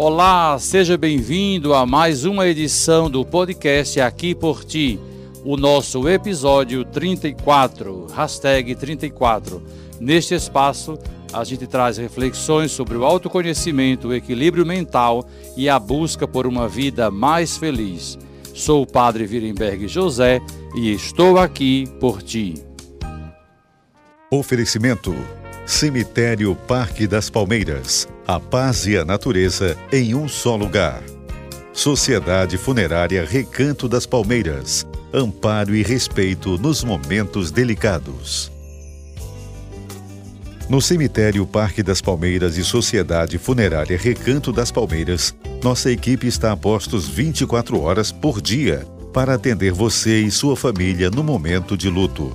Olá, seja bem-vindo a mais uma edição do podcast Aqui por Ti, o nosso episódio 34, hashtag 34. Neste espaço, a gente traz reflexões sobre o autoconhecimento, o equilíbrio mental e a busca por uma vida mais feliz. Sou o Padre Virenberg José e estou aqui por ti. Oferecimento Cemitério Parque das Palmeiras. A paz e a natureza em um só lugar. Sociedade Funerária Recanto das Palmeiras. Amparo e respeito nos momentos delicados. No Cemitério Parque das Palmeiras e Sociedade Funerária Recanto das Palmeiras, nossa equipe está a postos 24 horas por dia para atender você e sua família no momento de luto.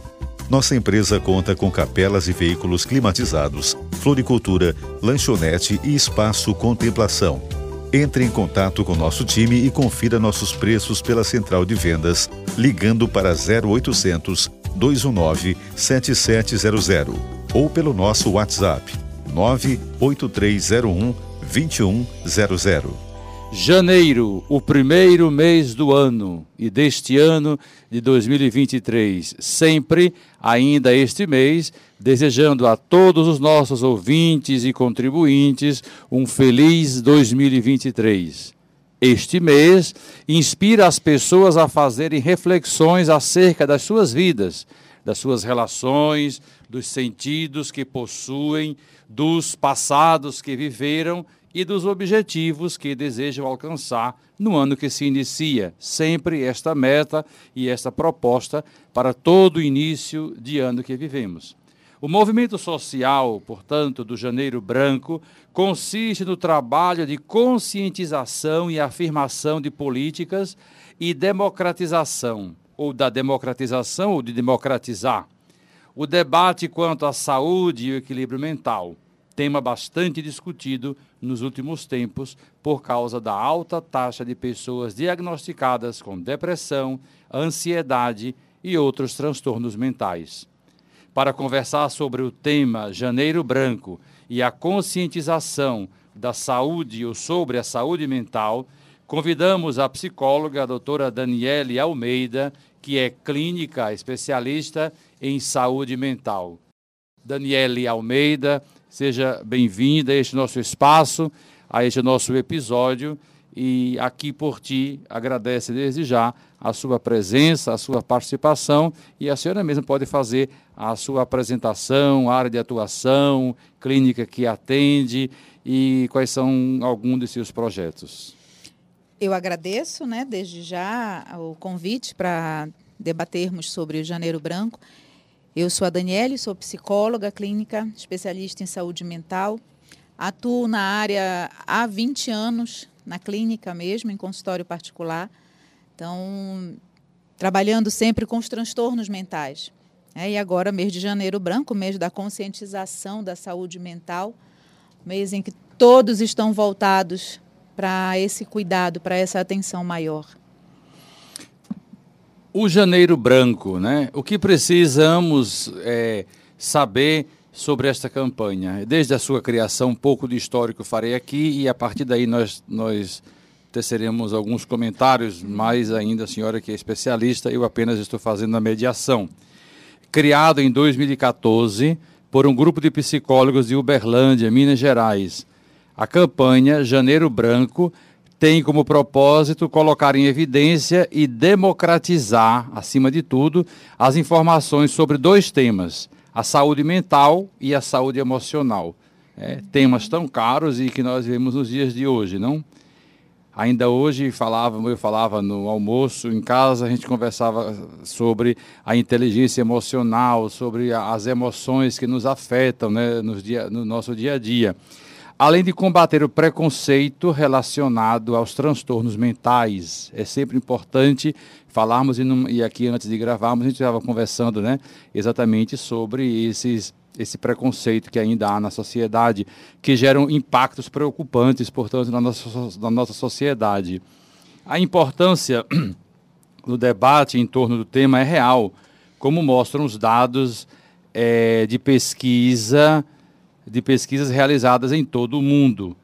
Nossa empresa conta com capelas e veículos climatizados, floricultura, lanchonete e espaço contemplação. Entre em contato com nosso time e confira nossos preços pela central de vendas, ligando para 0800 219 7700 ou pelo nosso WhatsApp 98301 2100. Janeiro, o primeiro mês do ano e deste ano de 2023. Sempre, ainda este mês, desejando a todos os nossos ouvintes e contribuintes um feliz 2023. Este mês inspira as pessoas a fazerem reflexões acerca das suas vidas, das suas relações, dos sentidos que possuem, dos passados que viveram e dos objetivos que desejam alcançar no ano que se inicia. Sempre esta meta e esta proposta para todo o início de ano que vivemos. O movimento social, portanto, do Janeiro Branco, consiste no trabalho de conscientização e afirmação de políticas e democratização, ou da democratização ou de democratizar. O debate quanto à saúde e o equilíbrio mental tema bastante discutido nos últimos tempos por causa da alta taxa de pessoas diagnosticadas com depressão, ansiedade e outros transtornos mentais. Para conversar sobre o tema Janeiro Branco e a conscientização da saúde ou sobre a saúde mental, convidamos a psicóloga a doutora Daniele Almeida, que é clínica especialista em saúde mental. Daniele Almeida Seja bem-vinda a este nosso espaço, a este nosso episódio. E aqui por ti agradece desde já a sua presença, a sua participação e a senhora mesma pode fazer a sua apresentação, área de atuação, clínica que atende e quais são alguns de seus projetos. Eu agradeço, né, desde já o convite para debatermos sobre o Janeiro Branco eu sou a Daniele, sou psicóloga clínica, especialista em saúde mental. Atuo na área há 20 anos, na clínica mesmo, em consultório particular. Então, trabalhando sempre com os transtornos mentais. É, e agora, mês de janeiro branco, mês da conscientização da saúde mental, mês em que todos estão voltados para esse cuidado, para essa atenção maior. O Janeiro Branco, né? O que precisamos é, saber sobre esta campanha? Desde a sua criação, um pouco de histórico farei aqui e a partir daí nós, nós teceremos alguns comentários, mais ainda a senhora que é especialista, eu apenas estou fazendo a mediação. Criado em 2014 por um grupo de psicólogos de Uberlândia, Minas Gerais. A campanha Janeiro Branco tem como propósito colocar em evidência e democratizar, acima de tudo, as informações sobre dois temas: a saúde mental e a saúde emocional. É, temas tão caros e que nós vemos nos dias de hoje, não? Ainda hoje falava, eu falava no almoço em casa, a gente conversava sobre a inteligência emocional, sobre as emoções que nos afetam né, no, dia, no nosso dia a dia além de combater o preconceito relacionado aos transtornos mentais. É sempre importante falarmos, e, não, e aqui antes de gravarmos, a gente estava conversando né, exatamente sobre esses, esse preconceito que ainda há na sociedade, que geram impactos preocupantes, portanto, na nossa, na nossa sociedade. A importância do debate em torno do tema é real, como mostram os dados é, de pesquisa de pesquisas realizadas em todo o mundo.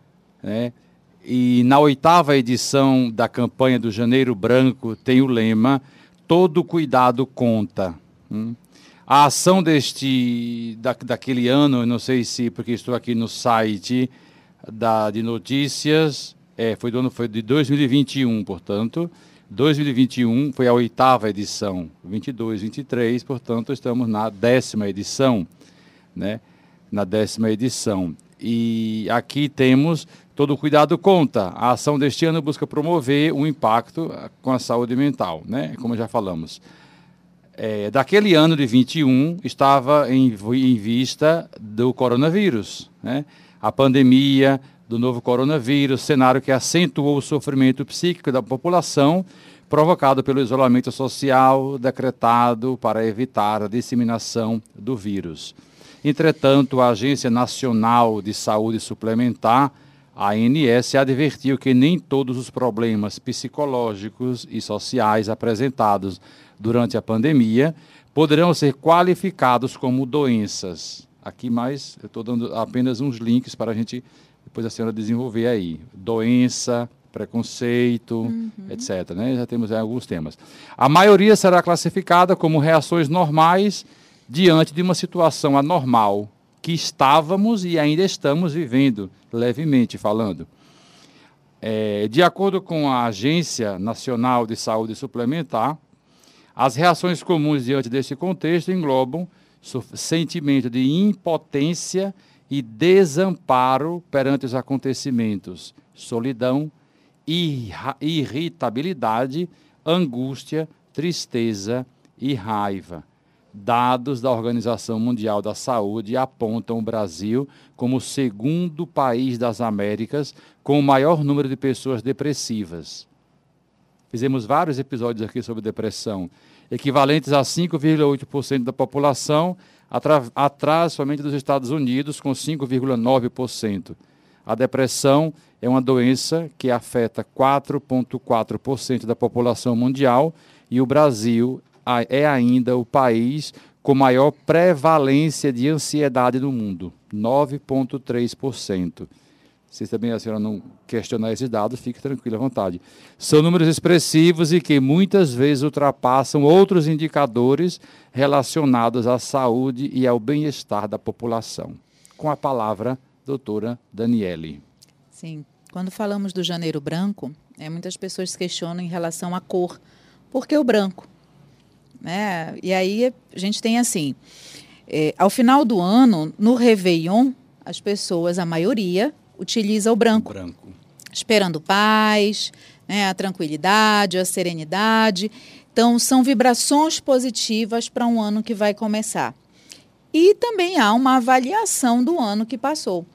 Né? E na oitava edição da campanha do Janeiro Branco tem o lema Todo cuidado conta. Hum? A ação deste da, daquele ano, não sei se porque estou aqui no site da, de notícias, é, foi do ano foi de 2021, portanto, 2021 foi a oitava edição, 22, 23, portanto, estamos na décima edição, né? Na décima edição. E aqui temos todo cuidado conta. A ação deste ano busca promover o um impacto com a saúde mental, né? Como já falamos. É, daquele ano de 21 estava em, em vista do coronavírus, né? A pandemia do novo coronavírus, cenário que acentuou o sofrimento psíquico da população provocado pelo isolamento social decretado para evitar a disseminação do vírus. Entretanto, a Agência Nacional de Saúde Suplementar, a ANS, advertiu que nem todos os problemas psicológicos e sociais apresentados durante a pandemia poderão ser qualificados como doenças. Aqui mais, eu estou dando apenas uns links para a gente, depois a senhora desenvolver aí. Doença, preconceito, uhum. etc. Né? Já temos alguns temas. A maioria será classificada como reações normais diante de uma situação anormal que estávamos e ainda estamos vivendo, levemente falando. É, de acordo com a Agência Nacional de Saúde Suplementar, as reações comuns diante deste contexto englobam sentimento de impotência e desamparo perante os acontecimentos, solidão, irritabilidade, angústia, tristeza e raiva. Dados da Organização Mundial da Saúde apontam o Brasil como o segundo país das Américas com o maior número de pessoas depressivas. Fizemos vários episódios aqui sobre depressão, equivalentes a 5,8% da população, atrás somente dos Estados Unidos, com 5,9%. A depressão é uma doença que afeta 4,4% da população mundial e o Brasil é ainda o país com maior prevalência de ansiedade do mundo, 9,3%. Se também a senhora não questionar esses dados, fique tranquila à vontade. São números expressivos e que muitas vezes ultrapassam outros indicadores relacionados à saúde e ao bem-estar da população. Com a palavra, doutora Daniele. Sim. Quando falamos do janeiro branco, é, muitas pessoas questionam em relação à cor. Por que o branco? Né? E aí a gente tem assim, é, ao final do ano, no Réveillon, as pessoas, a maioria, utiliza o branco. Branco. Esperando paz, né, a tranquilidade, a serenidade. Então, são vibrações positivas para um ano que vai começar. E também há uma avaliação do ano que passou.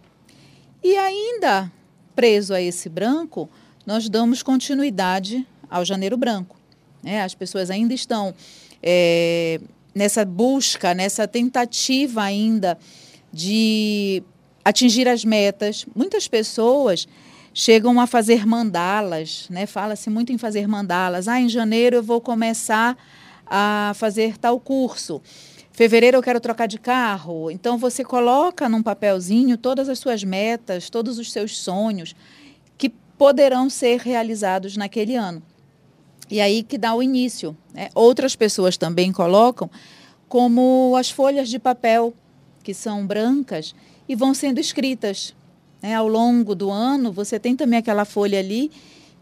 E ainda preso a esse branco, nós damos continuidade ao janeiro branco. Né? As pessoas ainda estão é, nessa busca, nessa tentativa ainda de atingir as metas. Muitas pessoas chegam a fazer mandalas, né? Fala-se muito em fazer mandalas. Ah, em janeiro eu vou começar a fazer tal curso. Fevereiro eu quero trocar de carro. Então você coloca num papelzinho todas as suas metas, todos os seus sonhos que poderão ser realizados naquele ano. E aí que dá o início. Né? Outras pessoas também colocam como as folhas de papel que são brancas e vão sendo escritas. Né? Ao longo do ano, você tem também aquela folha ali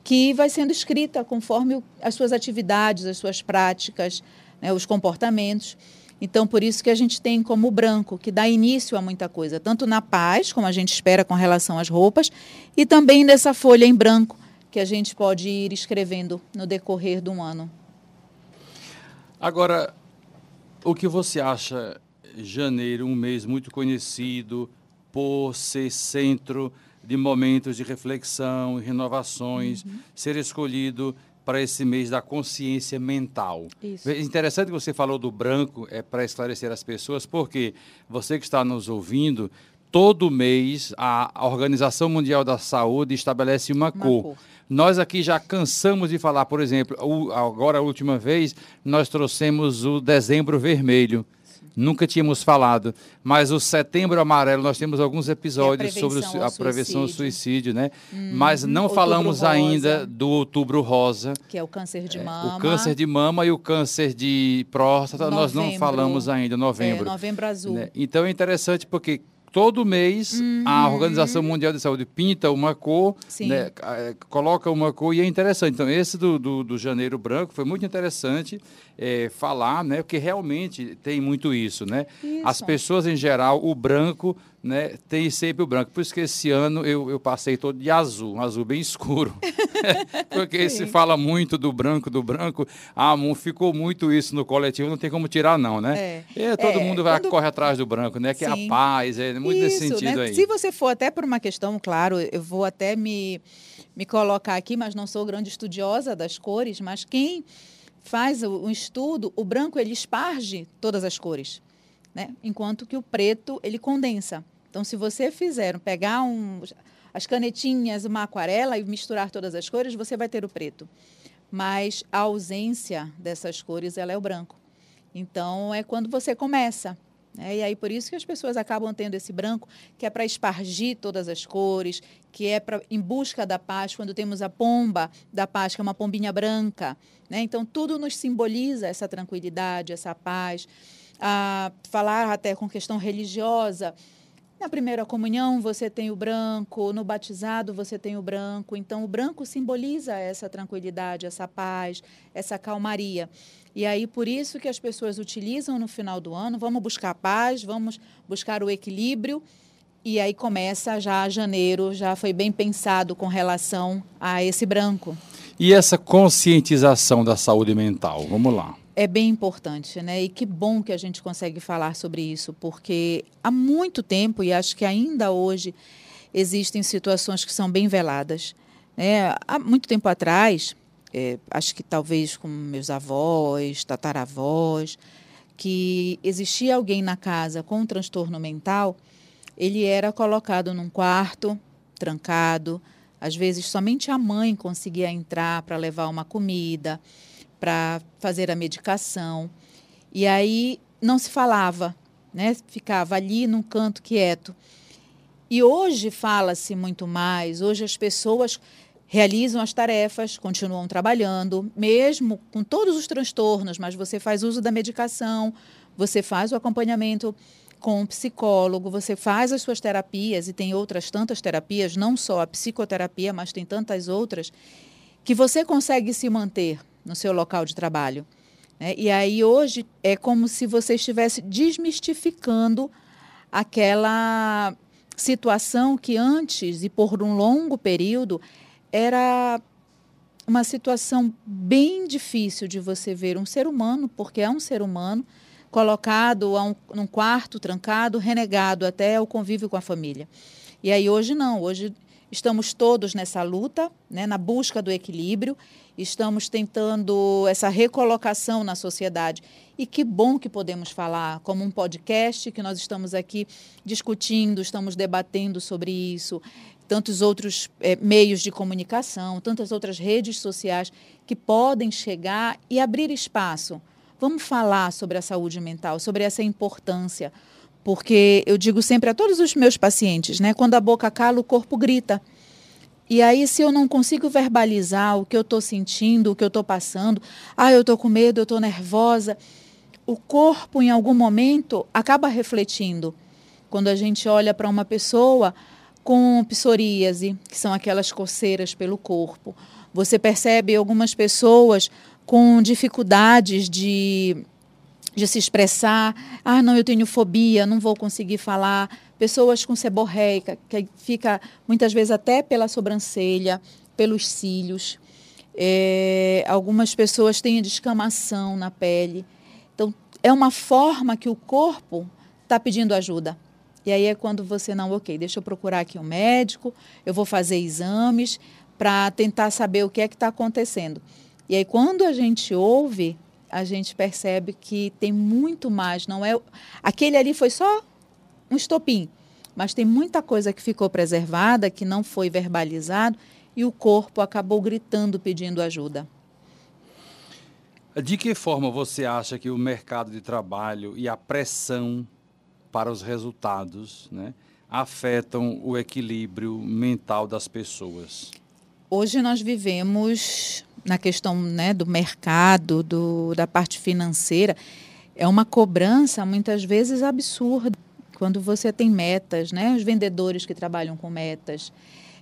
que vai sendo escrita conforme as suas atividades, as suas práticas, né? os comportamentos. Então, por isso que a gente tem como branco, que dá início a muita coisa, tanto na paz, como a gente espera com relação às roupas, e também nessa folha em branco, que a gente pode ir escrevendo no decorrer do ano. Agora, o que você acha, janeiro, um mês muito conhecido por ser centro de momentos de reflexão e renovações, uhum. ser escolhido para esse mês da consciência mental. Isso. Interessante que você falou do branco, é para esclarecer as pessoas, porque você que está nos ouvindo, todo mês a Organização Mundial da Saúde estabelece uma, uma cor. cor. Nós aqui já cansamos de falar, por exemplo, agora a última vez nós trouxemos o dezembro vermelho. Nunca tínhamos falado, mas o Setembro Amarelo nós temos alguns episódios sobre o, a prevenção do suicídio, né? Hum, mas não falamos rosa, ainda do Outubro Rosa, que é o câncer de mama. É, o câncer de mama e o câncer de próstata, novembro, nós não falamos ainda, novembro. É, novembro azul. Né? Então é interessante porque todo mês uhum. a Organização Mundial de Saúde pinta uma cor, né, é, coloca uma cor e é interessante. Então, esse do, do, do Janeiro Branco foi muito interessante é, falar, né, porque realmente tem muito isso, né? Isso. As pessoas em geral, o branco né, tem sempre o branco. Por isso que esse ano eu, eu passei todo de azul, um azul bem escuro. Porque Sim. se fala muito do branco, do branco. Ah, ficou muito isso no coletivo, não tem como tirar, não, né? É. E todo é, mundo vai quando... corre atrás do branco, né? Que Sim. é a paz, é muito isso, nesse sentido né? aí. Se você for até por uma questão, claro, eu vou até me, me colocar aqui, mas não sou grande estudiosa das cores, mas quem faz o, o estudo, o branco ele esparge todas as cores. Né? Enquanto que o preto ele condensa. Então, se você fizer, pegar um, as canetinhas, uma aquarela e misturar todas as cores, você vai ter o preto. Mas a ausência dessas cores, ela é o branco. Então, é quando você começa. Né? E aí, por isso que as pessoas acabam tendo esse branco, que é para espargir todas as cores, que é pra, em busca da paz, quando temos a pomba da paz, que é uma pombinha branca. Né? Então, tudo nos simboliza essa tranquilidade, essa paz. A falar até com questão religiosa, na primeira comunhão você tem o branco, no batizado você tem o branco. Então o branco simboliza essa tranquilidade, essa paz, essa calmaria. E aí por isso que as pessoas utilizam no final do ano, vamos buscar paz, vamos buscar o equilíbrio. E aí começa já janeiro, já foi bem pensado com relação a esse branco. E essa conscientização da saúde mental, vamos lá é bem importante, né? E que bom que a gente consegue falar sobre isso, porque há muito tempo, e acho que ainda hoje, existem situações que são bem veladas. Né? Há muito tempo atrás, é, acho que talvez com meus avós, tataravós, que existia alguém na casa com um transtorno mental, ele era colocado num quarto, trancado, às vezes somente a mãe conseguia entrar para levar uma comida para fazer a medicação. E aí não se falava, né? ficava ali num canto quieto. E hoje fala-se muito mais, hoje as pessoas realizam as tarefas, continuam trabalhando, mesmo com todos os transtornos, mas você faz uso da medicação, você faz o acompanhamento com um psicólogo, você faz as suas terapias e tem outras tantas terapias, não só a psicoterapia, mas tem tantas outras, que você consegue se manter no seu local de trabalho. Né? E aí hoje é como se você estivesse desmistificando aquela situação que antes e por um longo período era uma situação bem difícil de você ver um ser humano, porque é um ser humano, colocado a um, num quarto trancado, renegado até o convívio com a família. E aí hoje não, hoje estamos todos nessa luta, né, na busca do equilíbrio estamos tentando essa recolocação na sociedade. E que bom que podemos falar, como um podcast, que nós estamos aqui discutindo, estamos debatendo sobre isso, tantos outros é, meios de comunicação, tantas outras redes sociais que podem chegar e abrir espaço. Vamos falar sobre a saúde mental, sobre essa importância, porque eu digo sempre a todos os meus pacientes, né, quando a boca cala, o corpo grita. E aí, se eu não consigo verbalizar o que eu estou sentindo, o que eu estou passando, ah, eu estou com medo, eu estou nervosa, o corpo, em algum momento, acaba refletindo. Quando a gente olha para uma pessoa com psoríase, que são aquelas coceiras pelo corpo, você percebe algumas pessoas com dificuldades de, de se expressar. Ah, não, eu tenho fobia, não vou conseguir falar pessoas com seborreica, que fica muitas vezes até pela sobrancelha, pelos cílios. É, algumas pessoas têm descamação na pele. Então, é uma forma que o corpo está pedindo ajuda. E aí é quando você não, ok, deixa eu procurar aqui um médico, eu vou fazer exames para tentar saber o que é que está acontecendo. E aí quando a gente ouve, a gente percebe que tem muito mais, não é? Aquele ali foi só um estopim. Mas tem muita coisa que ficou preservada, que não foi verbalizado, e o corpo acabou gritando pedindo ajuda. De que forma você acha que o mercado de trabalho e a pressão para os resultados né, afetam o equilíbrio mental das pessoas? Hoje nós vivemos na questão né, do mercado, do, da parte financeira, é uma cobrança muitas vezes absurda. Quando você tem metas, né, os vendedores que trabalham com metas,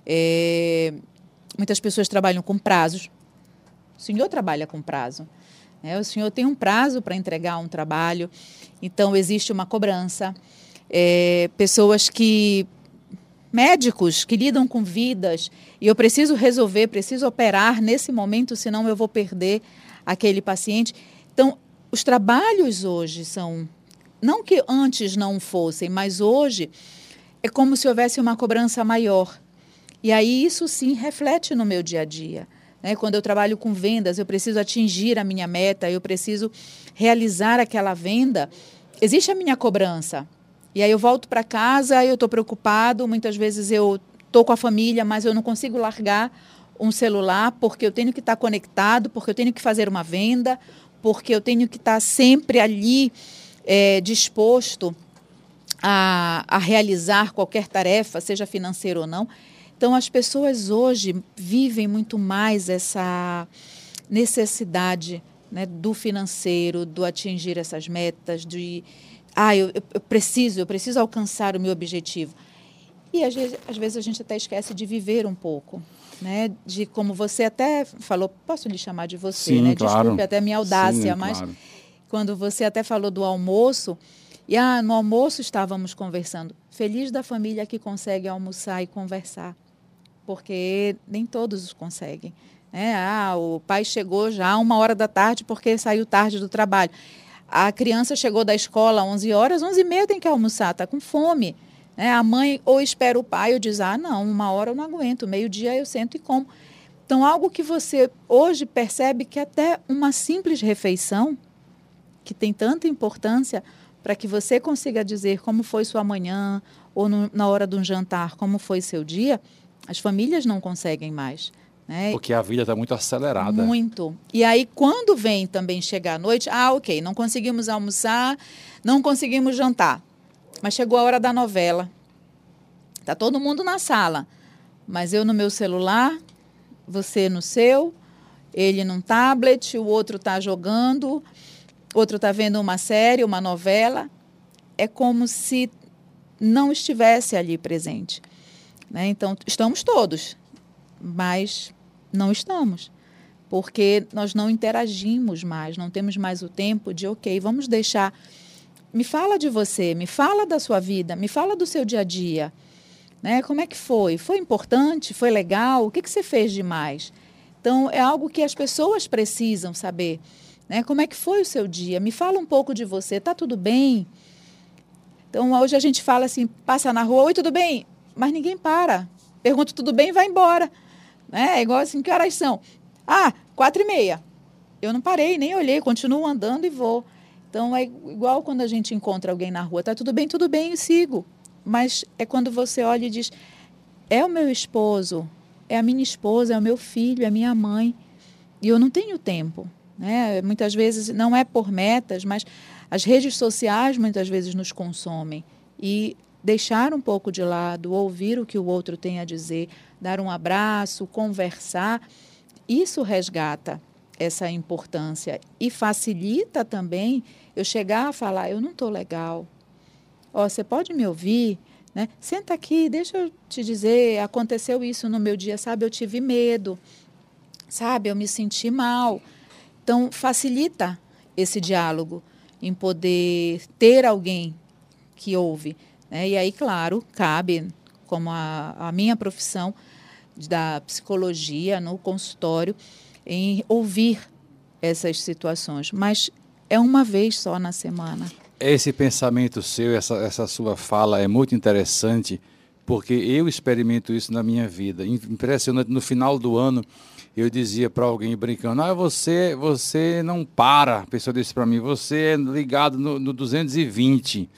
é, muitas pessoas trabalham com prazos. O senhor trabalha com prazo. Né? O senhor tem um prazo para entregar um trabalho, então existe uma cobrança. É, pessoas que. Médicos que lidam com vidas e eu preciso resolver, preciso operar nesse momento, senão eu vou perder aquele paciente. Então, os trabalhos hoje são. Não que antes não fossem, mas hoje é como se houvesse uma cobrança maior. E aí isso sim reflete no meu dia a dia. Né? Quando eu trabalho com vendas, eu preciso atingir a minha meta, eu preciso realizar aquela venda. Existe a minha cobrança. E aí eu volto para casa, eu estou preocupado, muitas vezes eu estou com a família, mas eu não consigo largar um celular porque eu tenho que estar tá conectado, porque eu tenho que fazer uma venda, porque eu tenho que estar tá sempre ali é, disposto a, a realizar qualquer tarefa, seja financeira ou não. Então, as pessoas hoje vivem muito mais essa necessidade né, do financeiro, do atingir essas metas, de ah, eu, eu preciso, eu preciso alcançar o meu objetivo. E às vezes, às vezes a gente até esquece de viver um pouco, né? De como você até falou, posso lhe chamar de você, Sim, né? Claro. Desculpe até a minha audácia, Sim, mas claro. quando você até falou do almoço, e ah, no almoço estávamos conversando. Feliz da família que consegue almoçar e conversar porque nem todos conseguem. Né? Ah, o pai chegou já uma hora da tarde porque saiu tarde do trabalho. A criança chegou da escola às 11 horas, 11 e meia tem que almoçar, está com fome. Né? A mãe ou espera o pai ou diz, ah, não, uma hora eu não aguento, meio-dia eu sento e como. Então, algo que você hoje percebe que até uma simples refeição, que tem tanta importância para que você consiga dizer como foi sua manhã, ou no, na hora de um jantar, como foi seu dia, as famílias não conseguem mais. Né? Porque a vida está muito acelerada. Muito. E aí, quando vem também chegar à noite, ah, ok, não conseguimos almoçar, não conseguimos jantar. Mas chegou a hora da novela. Está todo mundo na sala. Mas eu no meu celular, você no seu, ele num tablet, o outro está jogando, outro está vendo uma série, uma novela. É como se não estivesse ali presente. Né? Então, estamos todos, mas não estamos, porque nós não interagimos mais, não temos mais o tempo de, ok, vamos deixar. Me fala de você, me fala da sua vida, me fala do seu dia a dia. Né? Como é que foi? Foi importante? Foi legal? O que, que você fez demais? Então, é algo que as pessoas precisam saber. Né? Como é que foi o seu dia? Me fala um pouco de você. Está tudo bem? Então, hoje a gente fala assim, passa na rua, oi, tudo bem? mas ninguém para. Pergunta tudo bem e vai embora. Né? É igual assim, que horas são? Ah, quatro e meia. Eu não parei, nem olhei, continuo andando e vou. Então é igual quando a gente encontra alguém na rua, tá tudo bem, tudo bem, e sigo. Mas é quando você olha e diz: é o meu esposo, é a minha esposa, é o meu filho, é a minha mãe. E eu não tenho tempo. Né? Muitas vezes não é por metas, mas as redes sociais muitas vezes nos consomem. E deixar um pouco de lado, ouvir o que o outro tem a dizer, dar um abraço, conversar, isso resgata essa importância e facilita também eu chegar a falar, eu não estou legal. Ó, você pode me ouvir? Né? Senta aqui, deixa eu te dizer, aconteceu isso no meu dia, sabe? Eu tive medo, sabe? Eu me senti mal. Então, facilita esse diálogo em poder ter alguém que ouve. Né? E aí, claro, cabe, como a, a minha profissão da psicologia no consultório, em ouvir essas situações. Mas é uma vez só na semana. Esse pensamento seu, essa, essa sua fala é muito interessante, porque eu experimento isso na minha vida. Impressionante, no final do ano, eu dizia para alguém brincando: ah, você, você não para. A pessoa disse para mim: você é ligado no, no 220.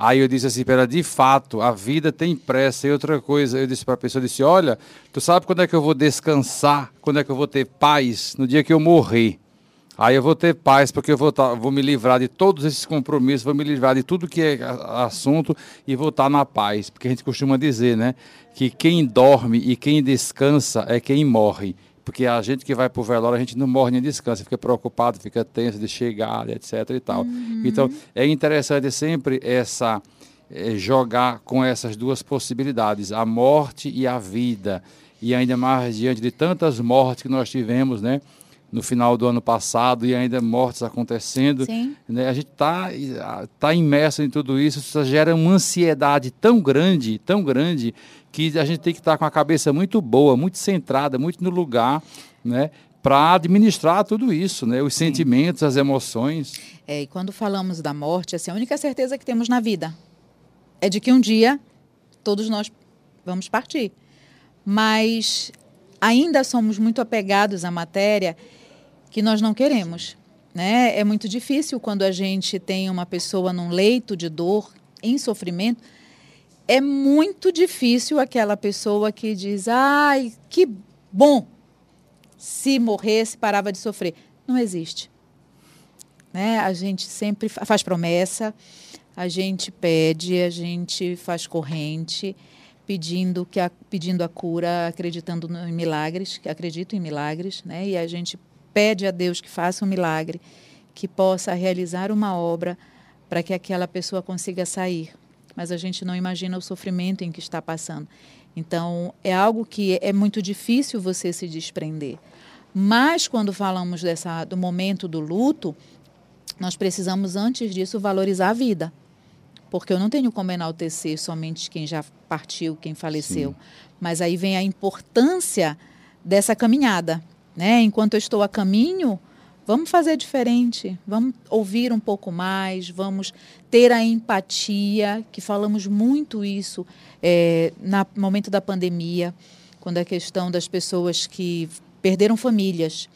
Aí eu disse assim, pera, de fato, a vida tem pressa. E outra coisa, eu disse para a pessoa, disse, olha, tu sabe quando é que eu vou descansar? Quando é que eu vou ter paz? No dia que eu morrer. Aí eu vou ter paz, porque eu vou, tá, vou me livrar de todos esses compromissos, vou me livrar de tudo que é assunto e vou estar tá na paz. Porque a gente costuma dizer, né? Que quem dorme e quem descansa é quem morre. Porque a gente que vai para o velório, a gente não morre nem descansa, fica preocupado, fica tenso de chegar, etc. e tal. Uhum. Então, é interessante sempre essa é, jogar com essas duas possibilidades, a morte e a vida. E ainda mais diante de tantas mortes que nós tivemos, né? no final do ano passado e ainda mortes acontecendo. Né? A gente está tá imerso em tudo isso, isso gera uma ansiedade tão grande, tão grande, que a gente tem que estar com a cabeça muito boa, muito centrada, muito no lugar, né? para administrar tudo isso, né? os Sim. sentimentos, as emoções. É, e quando falamos da morte, assim, a única certeza que temos na vida é de que um dia todos nós vamos partir. Mas ainda somos muito apegados à matéria que nós não queremos. Né? É muito difícil quando a gente tem uma pessoa num leito de dor, em sofrimento. É muito difícil aquela pessoa que diz: ai, que bom se morresse, parava de sofrer. Não existe. Né? A gente sempre faz promessa, a gente pede, a gente faz corrente, pedindo que a, pedindo a cura, acreditando em milagres, acredito em milagres, né? E a gente pede a Deus que faça um milagre, que possa realizar uma obra para que aquela pessoa consiga sair. Mas a gente não imagina o sofrimento em que está passando. Então, é algo que é muito difícil você se desprender. Mas quando falamos dessa, do momento do luto, nós precisamos, antes disso, valorizar a vida. Porque eu não tenho como enaltecer somente quem já partiu, quem faleceu. Sim. Mas aí vem a importância dessa caminhada. Né? Enquanto eu estou a caminho, vamos fazer diferente, vamos ouvir um pouco mais, vamos ter a empatia, que falamos muito isso é, no momento da pandemia, quando a questão das pessoas que perderam famílias.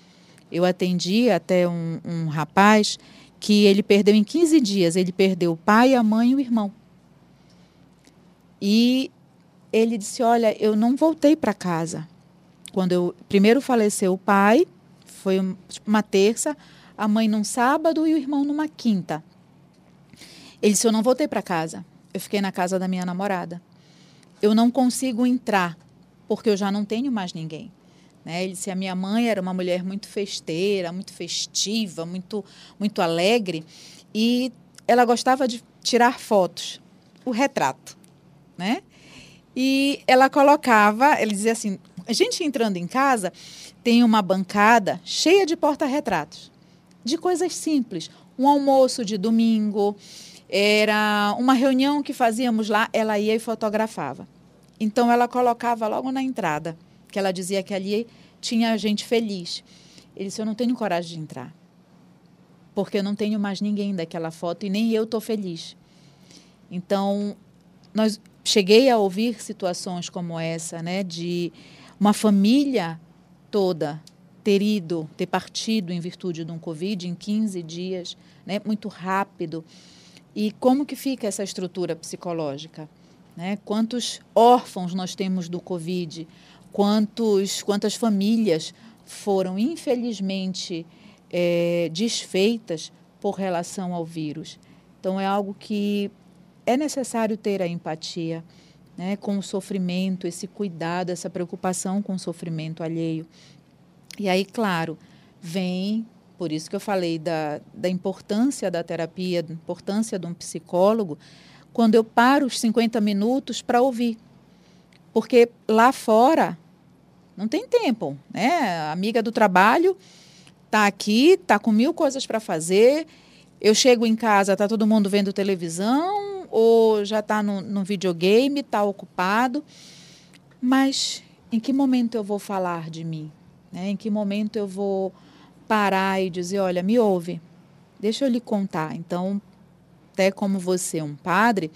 Eu atendi até um, um rapaz que ele perdeu em 15 dias, ele perdeu o pai, a mãe e o irmão. E ele disse: Olha, eu não voltei para casa. Quando eu primeiro faleceu o pai, foi uma terça, a mãe num sábado e o irmão numa quinta. Ele disse: Eu não voltei para casa. Eu fiquei na casa da minha namorada. Eu não consigo entrar, porque eu já não tenho mais ninguém. Né? Ele disse: A minha mãe era uma mulher muito festeira, muito festiva, muito, muito alegre, e ela gostava de tirar fotos, o retrato. Né? E ela colocava, ele dizia assim: a gente entrando em casa, tem uma bancada cheia de porta-retratos, de coisas simples. Um almoço de domingo, era uma reunião que fazíamos lá, ela ia e fotografava. Então ela colocava logo na entrada, que ela dizia que ali tinha gente feliz. Ele disse: Eu não tenho coragem de entrar, porque eu não tenho mais ninguém daquela foto e nem eu estou feliz. Então, nós cheguei a ouvir situações como essa, né, de uma família toda ter ido, ter partido em virtude de um Covid em 15 dias, né, muito rápido. E como que fica essa estrutura psicológica? Né? Quantos órfãos nós temos do Covid? Quantos, quantas famílias foram, infelizmente, é, desfeitas por relação ao vírus? Então, é algo que é necessário ter a empatia né, com o sofrimento, esse cuidado, essa preocupação com o sofrimento alheio. E aí, claro, vem, por isso que eu falei da, da importância da terapia, da importância de um psicólogo, quando eu paro os 50 minutos para ouvir. Porque lá fora não tem tempo, né? A amiga do trabalho está aqui, está com mil coisas para fazer. Eu chego em casa, está todo mundo vendo televisão, ou já está no, no videogame, está ocupado. Mas em que momento eu vou falar de mim? Né? Em que momento eu vou parar e dizer, olha, me ouve, deixa eu lhe contar. Então, até como você é um padre,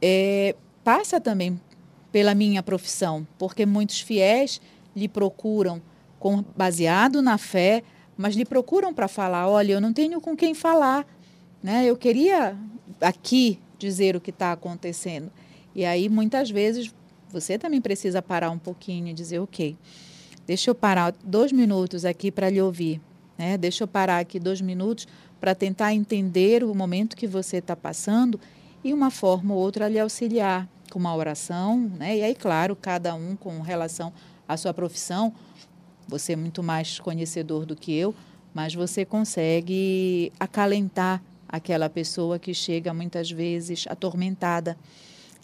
é, passa também pela minha profissão, porque muitos fiéis lhe procuram com, baseado na fé, mas lhe procuram para falar, olha, eu não tenho com quem falar, né? Eu queria aqui dizer o que está acontecendo. E aí, muitas vezes, você também precisa parar um pouquinho e dizer, ok, deixa eu parar dois minutos aqui para lhe ouvir. Né? Deixa eu parar aqui dois minutos para tentar entender o momento que você está passando e uma forma ou outra lhe auxiliar com uma oração, né? E aí, claro, cada um com relação à sua profissão, você é muito mais conhecedor do que eu, mas você consegue acalentar aquela pessoa que chega muitas vezes atormentada.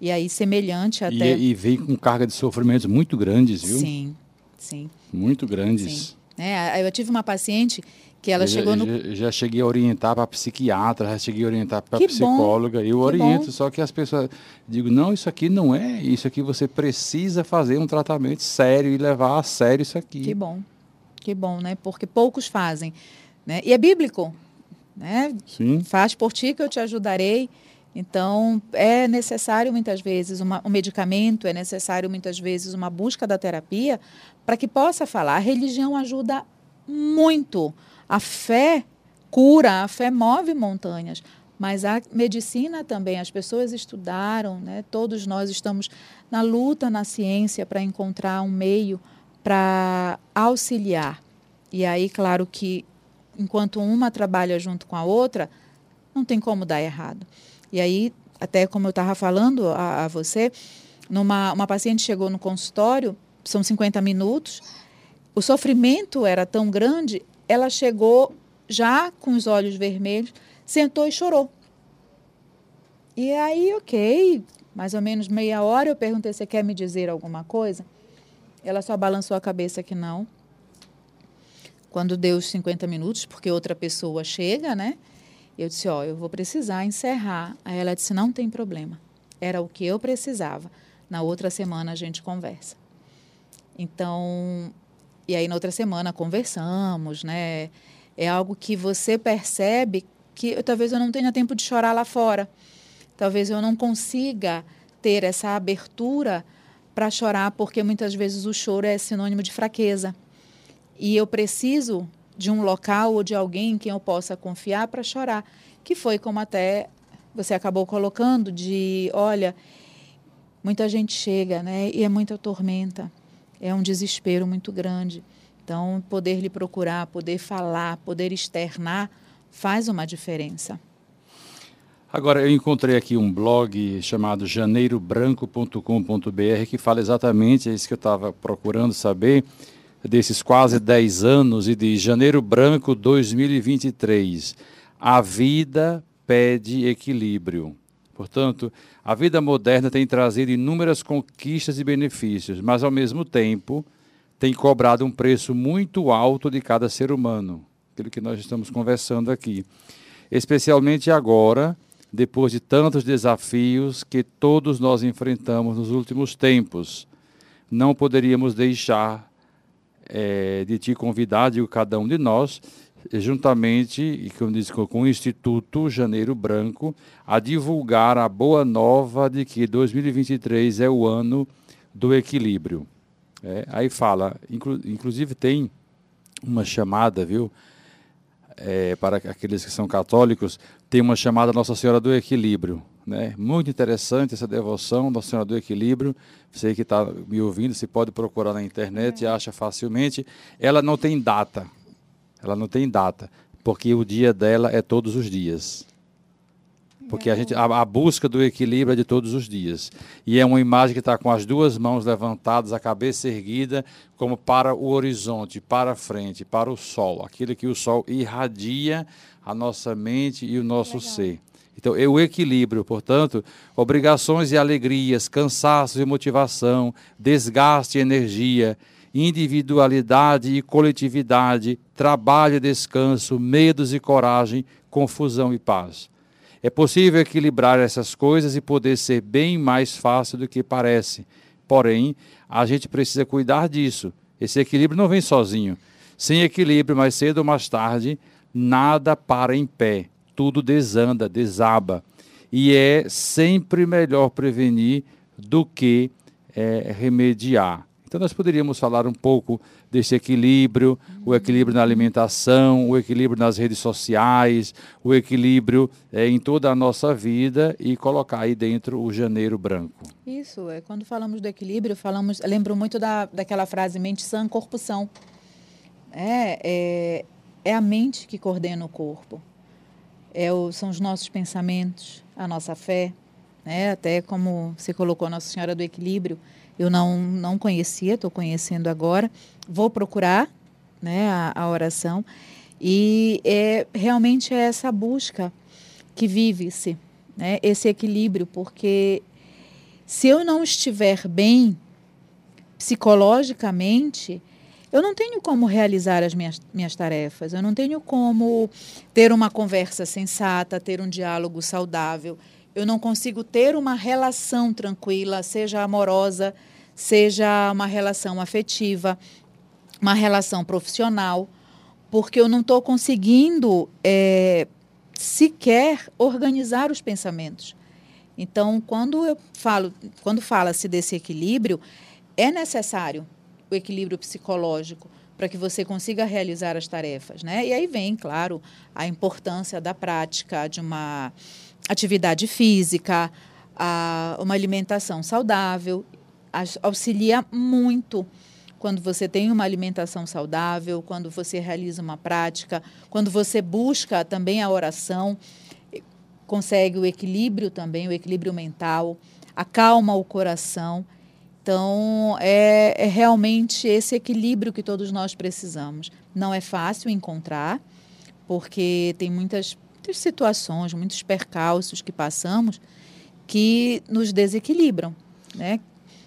E aí, semelhante até. E, e vem com carga de sofrimentos muito grandes, viu? Sim, sim. Muito grandes. Sim. É, eu tive uma paciente que ela eu chegou já, no. Já cheguei a orientar para psiquiatra, já cheguei a orientar para psicóloga. Bom, eu oriento, bom. só que as pessoas digo, não, isso aqui não é, isso aqui você precisa fazer um tratamento sério e levar a sério isso aqui. Que bom, que bom, né? Porque poucos fazem. Né? E é bíblico. Né? Sim. Faz por ti que eu te ajudarei. Então, é necessário muitas vezes uma, um medicamento, é necessário muitas vezes uma busca da terapia para que possa falar. A religião ajuda muito. A fé cura, a fé move montanhas. Mas a medicina também, as pessoas estudaram, né? todos nós estamos na luta na ciência para encontrar um meio para auxiliar. E aí, claro que enquanto uma trabalha junto com a outra, não tem como dar errado. E aí, até como eu estava falando a, a, você, numa, uma paciente chegou no consultório, são 50 minutos, o sofrimento era tão grande, ela chegou já com os olhos vermelhos, sentou e chorou. E aí, ok, mais ou menos meia hora, eu perguntei: você quer me dizer alguma coisa? Ela só balançou a cabeça que não. Quando deu os 50 minutos, porque outra pessoa chega, né? Eu disse, ó, oh, eu vou precisar encerrar. Aí ela disse, não tem problema. Era o que eu precisava. Na outra semana a gente conversa. Então, e aí na outra semana conversamos, né? É algo que você percebe que talvez eu não tenha tempo de chorar lá fora. Talvez eu não consiga ter essa abertura para chorar, porque muitas vezes o choro é sinônimo de fraqueza. E eu preciso de um local ou de alguém em quem eu possa confiar para chorar, que foi como até você acabou colocando de, olha, muita gente chega, né, e é muita tormenta, é um desespero muito grande. Então, poder lhe procurar, poder falar, poder externar faz uma diferença. Agora, eu encontrei aqui um blog chamado janeirobranco.com.br que fala exatamente isso que eu estava procurando saber desses quase 10 anos e de Janeiro Branco 2023. A vida pede equilíbrio. Portanto, a vida moderna tem trazido inúmeras conquistas e benefícios, mas ao mesmo tempo tem cobrado um preço muito alto de cada ser humano, aquilo que nós estamos conversando aqui. Especialmente agora, depois de tantos desafios que todos nós enfrentamos nos últimos tempos. Não poderíamos deixar é, de te convidar, digo, cada um de nós, juntamente e como disse, com o Instituto Janeiro Branco, a divulgar a boa nova de que 2023 é o ano do equilíbrio. É, aí fala, inclu, inclusive tem uma chamada, viu? É, para aqueles que são católicos, tem uma chamada Nossa Senhora do Equilíbrio. Né? Muito interessante essa devoção, Nossa Senhora do Equilíbrio. Você que está me ouvindo, você pode procurar na internet e é. acha facilmente. Ela não tem data. Ela não tem data, porque o dia dela é todos os dias. Porque a, gente, a, a, busca do equilíbrio é de todos os dias. E é uma imagem que está com as duas mãos levantadas, a cabeça erguida, como para o horizonte, para a frente, para o sol. Aquilo que o sol irradia a nossa mente e o nosso Legal. ser. Então, o equilíbrio, portanto, obrigações e alegrias, cansaço e motivação, desgaste e energia, individualidade e coletividade, trabalho e descanso, medos e coragem, confusão e paz. É possível equilibrar essas coisas e poder ser bem mais fácil do que parece. Porém, a gente precisa cuidar disso. Esse equilíbrio não vem sozinho. Sem equilíbrio, mais cedo ou mais tarde, nada para em pé tudo desanda, desaba. E é sempre melhor prevenir do que é, remediar. Então, nós poderíamos falar um pouco desse equilíbrio, o equilíbrio na alimentação, o equilíbrio nas redes sociais, o equilíbrio é, em toda a nossa vida e colocar aí dentro o janeiro branco. Isso, é quando falamos do equilíbrio, falamos, lembro muito da, daquela frase mente sã, corpo são. É, é, é a mente que coordena o corpo. É o, são os nossos pensamentos, a nossa fé, né? Até como você colocou Nossa Senhora do Equilíbrio, eu não, não conhecia, estou conhecendo agora. Vou procurar né, a, a oração. E é, realmente é essa busca que vive-se, né, esse equilíbrio, porque se eu não estiver bem psicologicamente, eu não tenho como realizar as minhas, minhas tarefas, eu não tenho como ter uma conversa sensata, ter um diálogo saudável, eu não consigo ter uma relação tranquila, seja amorosa, seja uma relação afetiva, uma relação profissional, porque eu não estou conseguindo é, sequer organizar os pensamentos. Então, quando eu falo, quando fala-se desse equilíbrio, é necessário o equilíbrio psicológico para que você consiga realizar as tarefas, né? E aí vem, claro, a importância da prática de uma atividade física, a, uma alimentação saudável, auxilia muito quando você tem uma alimentação saudável, quando você realiza uma prática, quando você busca também a oração, consegue o equilíbrio também, o equilíbrio mental, acalma o coração. Então, é, é realmente esse equilíbrio que todos nós precisamos. Não é fácil encontrar, porque tem muitas, muitas situações, muitos percalços que passamos que nos desequilibram, né?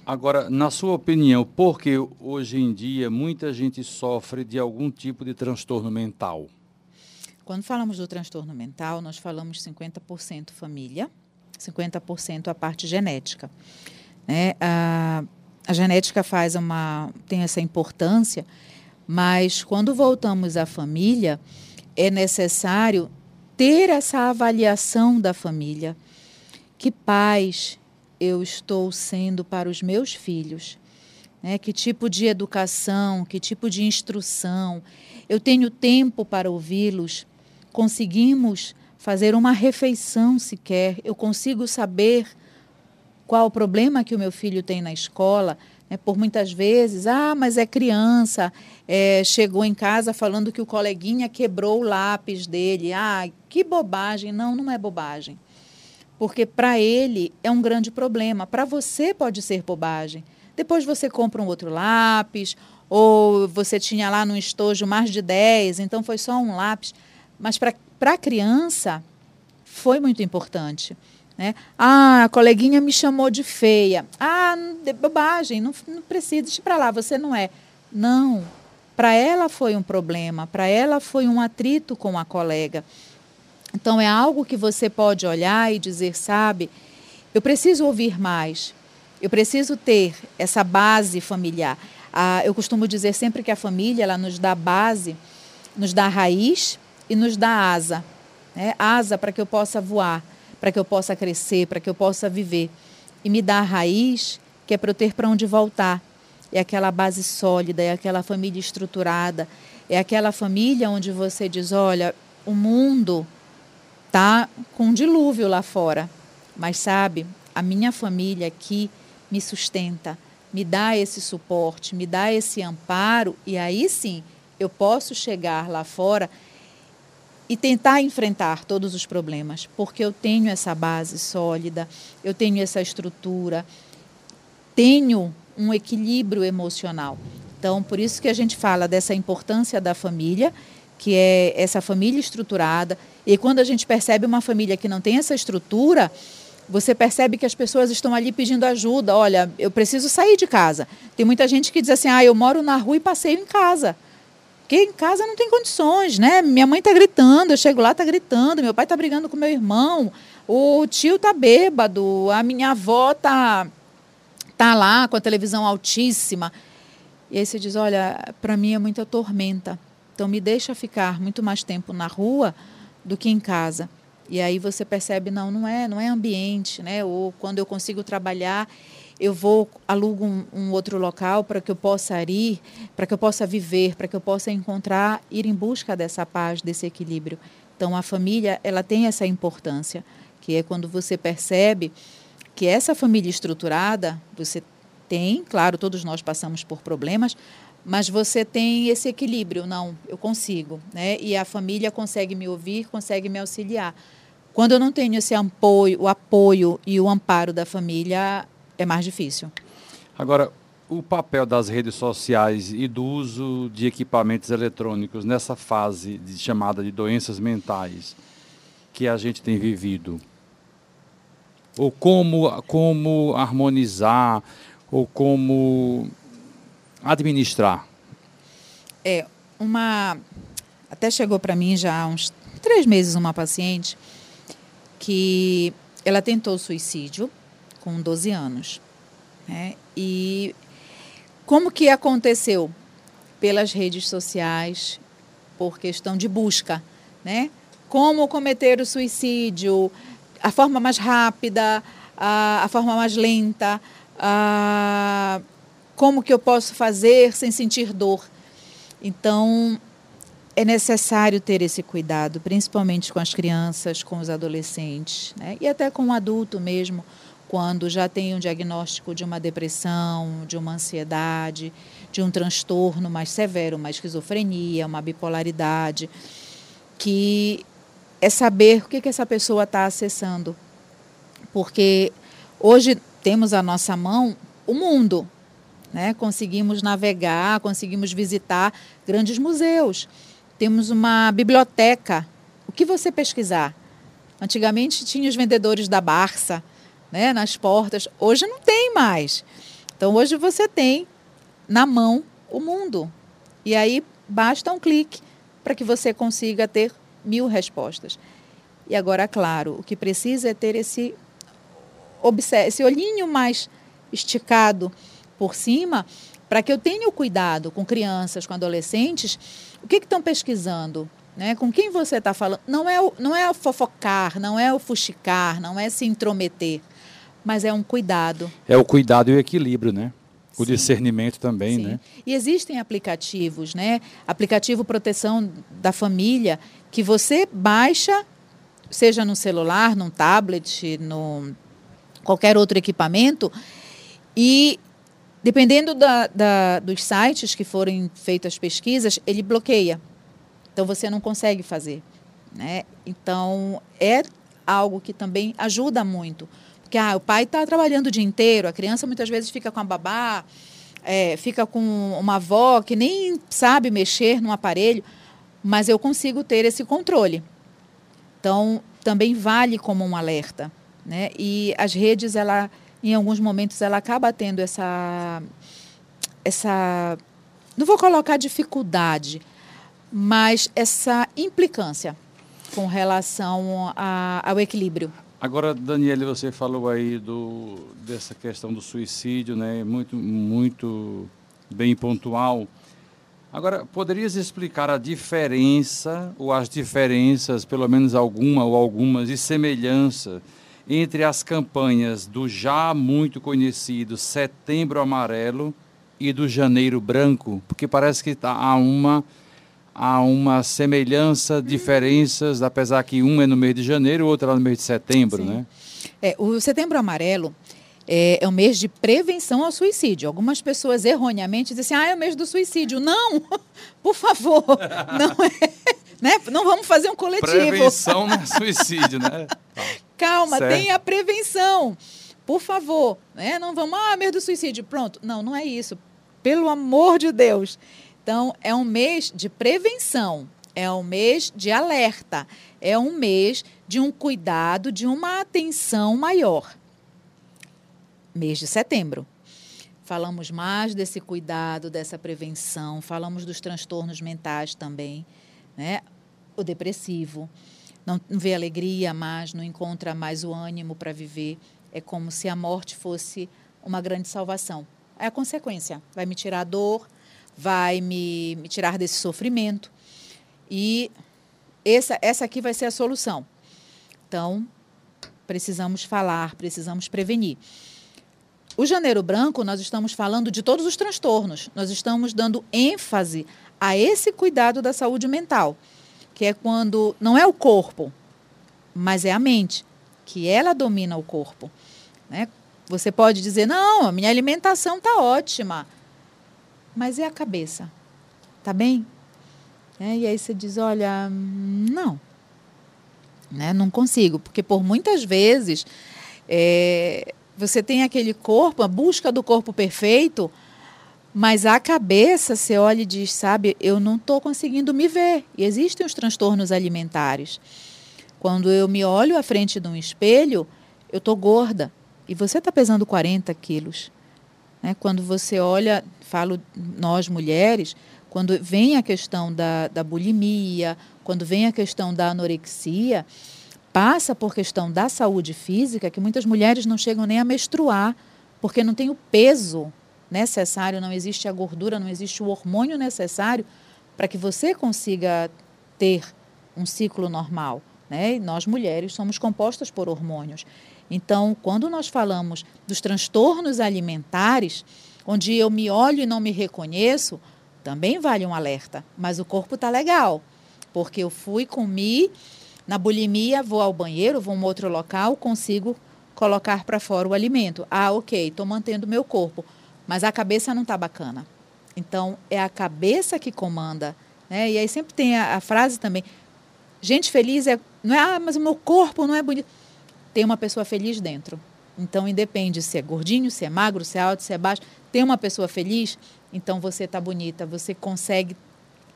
Agora, na sua opinião, por que hoje em dia muita gente sofre de algum tipo de transtorno mental? Quando falamos do transtorno mental, nós falamos 50% família, 50% a parte genética. Né? A, a genética faz uma tem essa importância, mas quando voltamos à família, é necessário ter essa avaliação da família. Que pais, eu estou sendo para os meus filhos? Né? Que tipo de educação, que tipo de instrução? Eu tenho tempo para ouvi-los? Conseguimos fazer uma refeição sequer? Eu consigo saber qual o problema que o meu filho tem na escola? Né? Por muitas vezes, ah, mas é criança, é, chegou em casa falando que o coleguinha quebrou o lápis dele. Ah, que bobagem. Não, não é bobagem porque para ele é um grande problema. Para você pode ser bobagem. Depois você compra um outro lápis, ou você tinha lá no estojo mais de 10, então foi só um lápis. Mas para a criança foi muito importante. Né? Ah, a coleguinha me chamou de feia. Ah, de bobagem, não, não precisa, deixa para lá, você não é. Não, para ela foi um problema, para ela foi um atrito com a colega. Então, é algo que você pode olhar e dizer, sabe, eu preciso ouvir mais, eu preciso ter essa base familiar. Ah, eu costumo dizer sempre que a família ela nos dá base, nos dá raiz e nos dá asa. Né? Asa para que eu possa voar, para que eu possa crescer, para que eu possa viver. E me dá a raiz, que é para eu ter para onde voltar. É aquela base sólida, é aquela família estruturada, é aquela família onde você diz: olha, o mundo tá com um dilúvio lá fora. Mas sabe, a minha família aqui me sustenta, me dá esse suporte, me dá esse amparo e aí sim eu posso chegar lá fora e tentar enfrentar todos os problemas, porque eu tenho essa base sólida, eu tenho essa estrutura, tenho um equilíbrio emocional. Então, por isso que a gente fala dessa importância da família que é essa família estruturada. E quando a gente percebe uma família que não tem essa estrutura, você percebe que as pessoas estão ali pedindo ajuda. Olha, eu preciso sair de casa. Tem muita gente que diz assim: ah, eu moro na rua e passeio em casa. Porque em casa não tem condições, né? Minha mãe está gritando, eu chego lá, está gritando, meu pai está brigando com meu irmão, o tio está bêbado, a minha avó está tá lá com a televisão altíssima. E aí você diz: olha, para mim é muita tormenta. Então me deixa ficar muito mais tempo na rua do que em casa. E aí você percebe, não, não é, não é ambiente, né? Ou quando eu consigo trabalhar, eu vou alugo um, um outro local para que eu possa ir, para que eu possa viver, para que eu possa encontrar, ir em busca dessa paz, desse equilíbrio. Então a família, ela tem essa importância, que é quando você percebe que essa família estruturada, você tem, claro, todos nós passamos por problemas, mas você tem esse equilíbrio, não, eu consigo, né? E a família consegue me ouvir, consegue me auxiliar. Quando eu não tenho esse apoio, o apoio e o amparo da família, é mais difícil. Agora, o papel das redes sociais e do uso de equipamentos eletrônicos nessa fase de, chamada de doenças mentais que a gente tem vivido? Ou como, como harmonizar, ou como administrar? É, uma. Até chegou para mim já há uns três meses uma paciente que ela tentou suicídio com 12 anos. Né? E como que aconteceu? Pelas redes sociais, por questão de busca, né? Como cometer o suicídio, a forma mais rápida, a, a forma mais lenta, a, como que eu posso fazer sem sentir dor. Então, é necessário ter esse cuidado, principalmente com as crianças, com os adolescentes, né? e até com o adulto mesmo, quando já tem um diagnóstico de uma depressão, de uma ansiedade, de um transtorno mais severo, uma esquizofrenia, uma bipolaridade, que é saber o que, que essa pessoa está acessando. Porque hoje temos à nossa mão o mundo, né? conseguimos navegar, conseguimos visitar grandes museus temos uma biblioteca. O que você pesquisar? Antigamente tinha os vendedores da Barça né, nas portas, hoje não tem mais. Então hoje você tem na mão o mundo. E aí basta um clique para que você consiga ter mil respostas. E agora, claro, o que precisa é ter esse, esse olhinho mais esticado por cima para que eu tenha cuidado com crianças, com adolescentes, o que estão pesquisando? Né? Com quem você está falando? Não é, o, não é o fofocar, não é o fuxicar, não é se intrometer, mas é um cuidado. É o cuidado e o equilíbrio, né? O Sim. discernimento também, Sim. né? E existem aplicativos, né? Aplicativo proteção da família que você baixa, seja no celular, num tablet, no qualquer outro equipamento, e Dependendo da, da, dos sites que forem feitas as pesquisas, ele bloqueia. Então você não consegue fazer. Né? Então é algo que também ajuda muito. Porque ah, o pai está trabalhando o dia inteiro, a criança muitas vezes fica com a babá, é, fica com uma avó que nem sabe mexer no aparelho, mas eu consigo ter esse controle. Então também vale como um alerta. Né? E as redes, ela em alguns momentos ela acaba tendo essa essa não vou colocar dificuldade, mas essa implicância com relação a, ao equilíbrio. Agora, Daniele, você falou aí do, dessa questão do suicídio, né? Muito, muito bem pontual. Agora, poderias explicar a diferença, ou as diferenças, pelo menos alguma ou algumas, e semelhança entre as campanhas do já muito conhecido Setembro Amarelo e do Janeiro Branco, porque parece que tá, há uma há uma semelhança, diferenças, apesar que um é no mês de janeiro, o outro é no mês de setembro, Sim. né? É, o Setembro Amarelo é, é o mês de prevenção ao suicídio. Algumas pessoas erroneamente dizem assim, ah, é o mês do suicídio. Não, por favor, não é. Né? Não vamos fazer um coletivo. Prevenção não é suicídio, né? Tá. Calma, certo. tem a prevenção. Por favor, né? Não vamos, ah, mês do suicídio. Pronto. Não, não é isso. Pelo amor de Deus. Então, é um mês de prevenção, é um mês de alerta, é um mês de um cuidado, de uma atenção maior. Mês de setembro. Falamos mais desse cuidado, dessa prevenção, falamos dos transtornos mentais também, né? O depressivo, não, vê alegria mais, não encontra mais o ânimo para viver. É como se a morte fosse uma grande salvação. É a consequência. Vai me tirar a dor, vai me, me tirar desse sofrimento. E essa, essa aqui vai ser a solução. Então, precisamos falar, precisamos prevenir. O janeiro branco, nós estamos falando de todos os transtornos, nós estamos dando ênfase a esse cuidado da saúde mental que é quando não é o corpo, mas é a mente, que ela domina o corpo. Né? Você pode dizer, não, a minha alimentação está ótima. Mas e a cabeça? Tá bem? É, e aí você diz, olha, não, né? não consigo, porque por muitas vezes é, você tem aquele corpo, a busca do corpo perfeito, mas a cabeça, você olha e diz, sabe, eu não estou conseguindo me ver. E existem os transtornos alimentares. Quando eu me olho à frente de um espelho, eu estou gorda. E você está pesando 40 quilos. Né? Quando você olha, falo nós mulheres, quando vem a questão da, da bulimia, quando vem a questão da anorexia, passa por questão da saúde física, que muitas mulheres não chegam nem a menstruar, porque não tem o peso necessário, não existe a gordura, não existe o hormônio necessário para que você consiga ter um ciclo normal. Né? E nós mulheres somos compostas por hormônios. Então, quando nós falamos dos transtornos alimentares, onde eu me olho e não me reconheço, também vale um alerta. Mas o corpo está legal, porque eu fui, comi, na bulimia, vou ao banheiro, vou a um outro local, consigo colocar para fora o alimento. Ah, ok, estou mantendo meu corpo, mas a cabeça não está bacana. Então, é a cabeça que comanda. Né? E aí sempre tem a, a frase também, gente feliz é, não é, ah, mas o meu corpo não é bonito. Tem uma pessoa feliz dentro. Então, independe se é gordinho, se é magro, se é alto, se é baixo. Tem uma pessoa feliz, então você está bonita, você consegue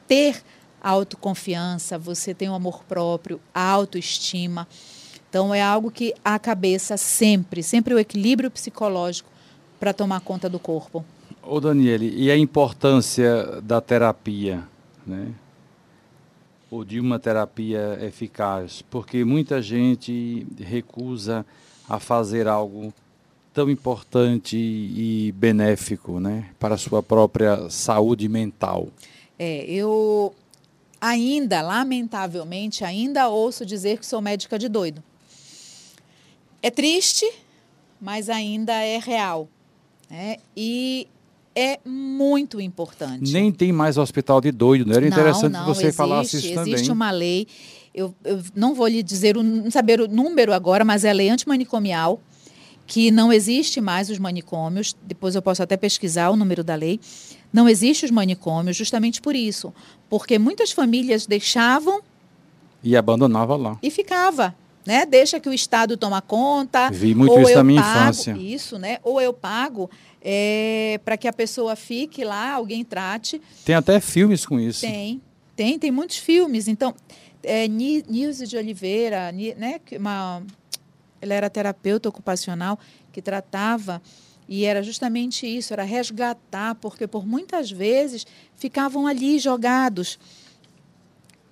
ter autoconfiança, você tem o amor próprio, a autoestima. Então, é algo que a cabeça sempre, sempre o equilíbrio psicológico para tomar conta do corpo. Ô Daniele, e a importância da terapia, né? Ou de uma terapia eficaz? Porque muita gente recusa a fazer algo tão importante e benéfico, né, para a sua própria saúde mental. É, eu ainda, lamentavelmente, ainda ouço dizer que sou médica de doido. É triste, mas ainda é real. Né? E é muito importante. Nem tem mais hospital de doido, não era não, interessante não, que você existe, falasse isso também. Existe uma lei, eu, eu não vou lhe dizer, o, não saber o número agora, mas é a lei antimanicomial, que não existe mais os manicômios, depois eu posso até pesquisar o número da lei, não existe os manicômios justamente por isso, porque muitas famílias deixavam e abandonava lá. E ficava, né? Deixa que o Estado toma conta. Vi muito isso na minha pago, infância. Isso, né? Ou eu pago é, para que a pessoa fique lá, alguém trate. Tem até filmes com isso. Tem, tem, tem muitos filmes. Então, é, Nilce de Oliveira, né? Uma ela era terapeuta ocupacional que tratava e era justamente isso, era resgatar, porque por muitas vezes ficavam ali jogados.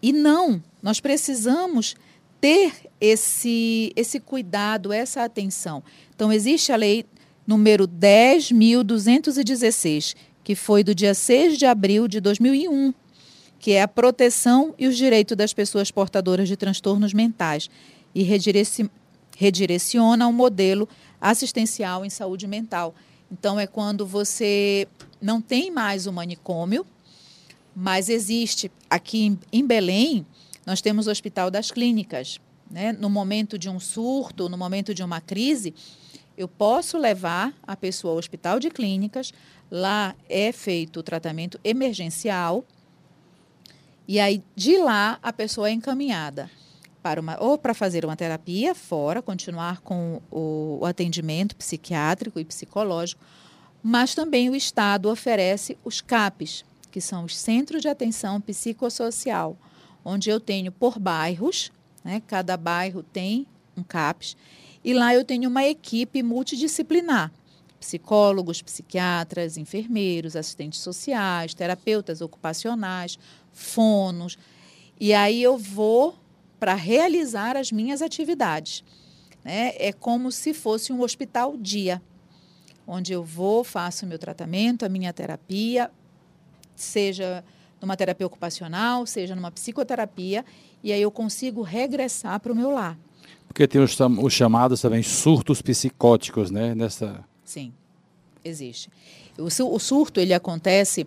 E não, nós precisamos ter esse, esse cuidado, essa atenção. Então, existe a lei número 10.216, que foi do dia 6 de abril de 2001, que é a proteção e os direitos das pessoas portadoras de transtornos mentais e redireciona um modelo assistencial em saúde mental. Então, é quando você não tem mais o manicômio, mas existe aqui em Belém, nós temos o Hospital das Clínicas. Né? No momento de um surto, no momento de uma crise, eu posso levar a pessoa ao Hospital de Clínicas, lá é feito o tratamento emergencial, e aí de lá a pessoa é encaminhada para uma, ou para fazer uma terapia fora, continuar com o, o atendimento psiquiátrico e psicológico, mas também o Estado oferece os CAPs, que são os Centros de Atenção Psicossocial, onde eu tenho por bairros, né, cada bairro tem um CAPS, e lá eu tenho uma equipe multidisciplinar, psicólogos, psiquiatras, enfermeiros, assistentes sociais, terapeutas ocupacionais, fonos, e aí eu vou para realizar as minhas atividades. Né? É como se fosse um hospital dia, onde eu vou, faço o meu tratamento, a minha terapia, seja numa terapia ocupacional, seja numa psicoterapia, e aí eu consigo regressar para o meu lar. Porque tem os, os, chamados também surtos psicóticos, né? Nessa... Sim, existe. O, o surto, ele acontece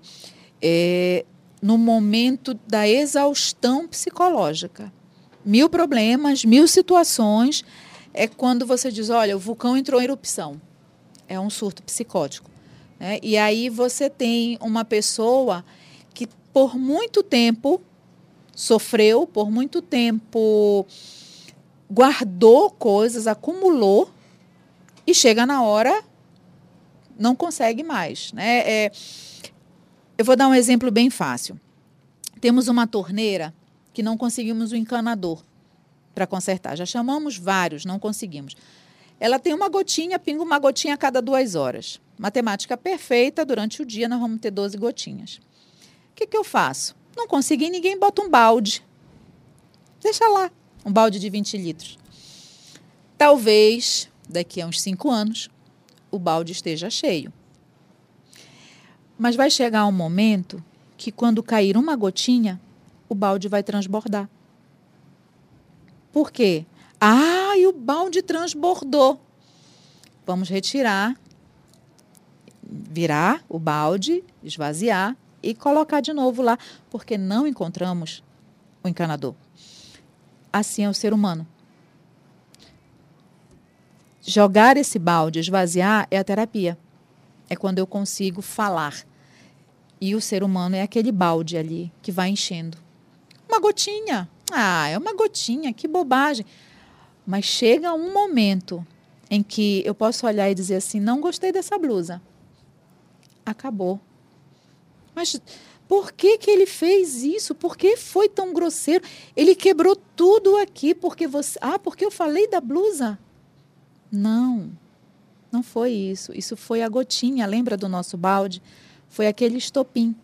é, no momento da exaustão psicológica mil problemas, mil situações. É quando você diz, olha, o vulcão entrou em erupção. É um surto psicótico. Né? E aí você tem uma pessoa por muito tempo sofreu, por muito tempo guardou coisas, acumulou e chega na hora não consegue mais. Né? É, eu vou dar um exemplo bem fácil. Temos uma torneira que não conseguimos o encanador para consertar. Já chamamos vários, não conseguimos. Ela tem uma gotinha, pinga uma gotinha a cada duas horas. Matemática perfeita, durante o dia nós vamos ter 12 gotinhas. O que, que eu faço? Não consegui, ninguém bota um balde. Deixa lá, um balde de 20 litros. Talvez, daqui a uns 5 anos, o balde esteja cheio. Mas vai chegar um momento que, quando cair uma gotinha, o balde vai transbordar. Por quê? Ah, e o balde transbordou. Vamos retirar, virar o balde, esvaziar e colocar de novo lá, porque não encontramos o encanador. Assim é o ser humano. Jogar esse balde, esvaziar, é a terapia. É quando eu consigo falar. E o ser humano é aquele balde ali que vai enchendo. Uma gotinha. Ah, é uma gotinha, que bobagem. Mas chega um momento em que eu posso olhar e dizer assim: não gostei dessa blusa. Acabou. Mas por que, que ele fez isso? Por que foi tão grosseiro? Ele quebrou tudo aqui porque você. Ah, porque eu falei da blusa? Não, não foi isso. Isso foi a gotinha. Lembra do nosso balde? Foi aquele estopim.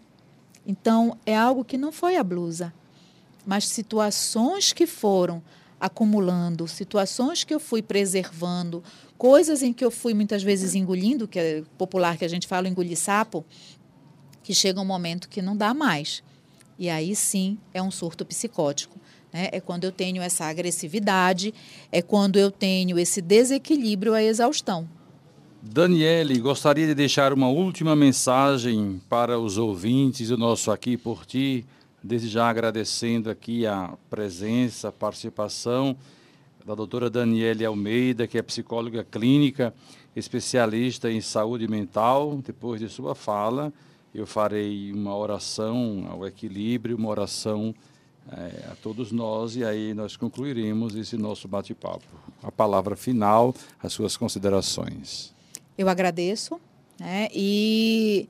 Então, é algo que não foi a blusa, mas situações que foram acumulando, situações que eu fui preservando, coisas em que eu fui muitas vezes engolindo, que é popular que a gente fala engolir sapo, que chega um momento que não dá mais. E aí sim é um surto psicótico. Né? É quando eu tenho essa agressividade, é quando eu tenho esse desequilíbrio, a exaustão. Daniele, gostaria de deixar uma última mensagem para os ouvintes do nosso Aqui por Ti, desde já agradecendo aqui a presença, a participação da doutora Daniele Almeida, que é psicóloga clínica, especialista em saúde mental. Depois de sua fala, eu farei uma oração ao equilíbrio, uma oração é, a todos nós e aí nós concluiremos esse nosso bate-papo. A palavra final, as suas considerações. Eu agradeço né, e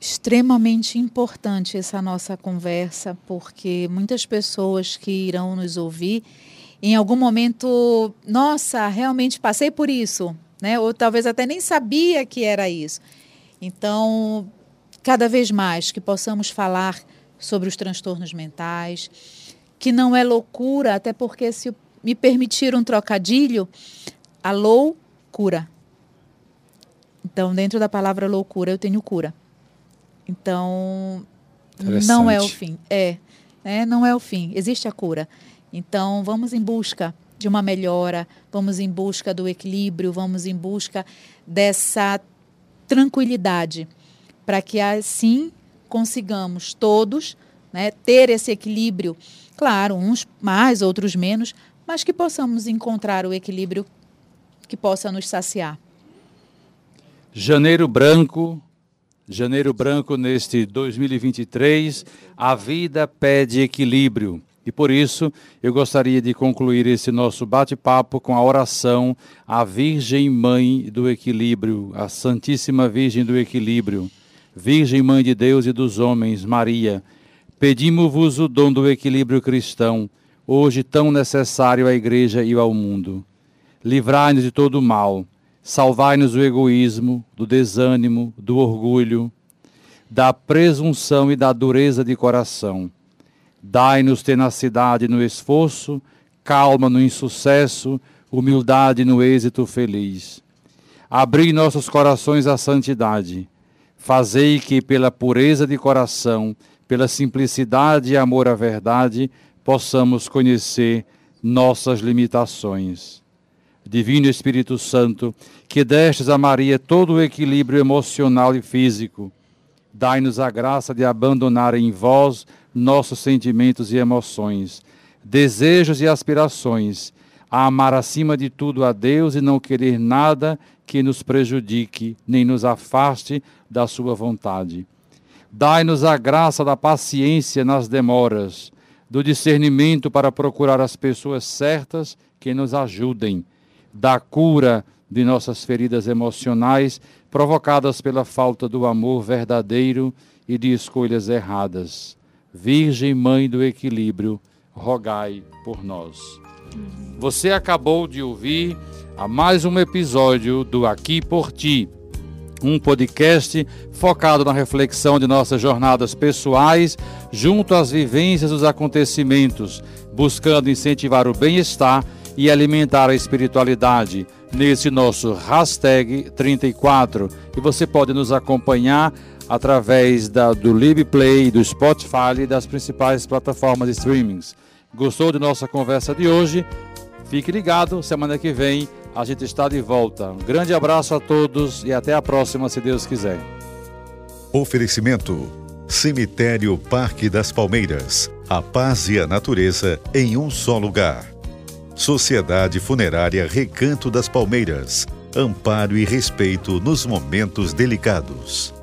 extremamente importante essa nossa conversa, porque muitas pessoas que irão nos ouvir, em algum momento, nossa, realmente passei por isso, né? Ou talvez até nem sabia que era isso. Então, cada vez mais que possamos falar sobre os transtornos mentais, que não é loucura, até porque se me permitir um trocadilho, a loucura. Então, dentro da palavra loucura, eu tenho cura. Então, não é o fim. É, né? não é o fim. Existe a cura. Então, vamos em busca de uma melhora, vamos em busca do equilíbrio, vamos em busca dessa tranquilidade, para que assim consigamos todos né, ter esse equilíbrio. Claro, uns mais, outros menos, mas que possamos encontrar o equilíbrio que possa nos saciar. Janeiro Branco, Janeiro Branco neste 2023, a vida pede equilíbrio. E por isso eu gostaria de concluir esse nosso bate-papo com a oração à Virgem Mãe do Equilíbrio, a Santíssima Virgem do Equilíbrio. Virgem Mãe de Deus e dos homens, Maria, pedimos-vos o dom do equilíbrio cristão, hoje tão necessário à Igreja e ao mundo. Livrai-nos de todo o mal Salvai-nos do egoísmo, do desânimo, do orgulho, da presunção e da dureza de coração. Dai-nos tenacidade no esforço, calma no insucesso, humildade no êxito feliz. Abri nossos corações à santidade. Fazei que, pela pureza de coração, pela simplicidade e amor à verdade, possamos conhecer nossas limitações. Divino Espírito Santo, que destes a Maria todo o equilíbrio emocional e físico, dai-nos a graça de abandonar em vós nossos sentimentos e emoções, desejos e aspirações, a amar acima de tudo a Deus e não querer nada que nos prejudique, nem nos afaste da sua vontade. Dai-nos a graça da paciência nas demoras, do discernimento para procurar as pessoas certas que nos ajudem, da cura de nossas feridas emocionais provocadas pela falta do amor verdadeiro e de escolhas erradas. Virgem Mãe do Equilíbrio, rogai por nós. Você acabou de ouvir a mais um episódio do Aqui por Ti, um podcast focado na reflexão de nossas jornadas pessoais junto às vivências dos acontecimentos, buscando incentivar o bem-estar e alimentar a espiritualidade nesse nosso hashtag 34. E você pode nos acompanhar através da, do LibPlay, do Spotify e das principais plataformas de streamings. Gostou de nossa conversa de hoje? Fique ligado, semana que vem a gente está de volta. Um grande abraço a todos e até a próxima, se Deus quiser. Oferecimento: Cemitério Parque das Palmeiras. A paz e a natureza em um só lugar. Sociedade Funerária Recanto das Palmeiras. Amparo e respeito nos momentos delicados.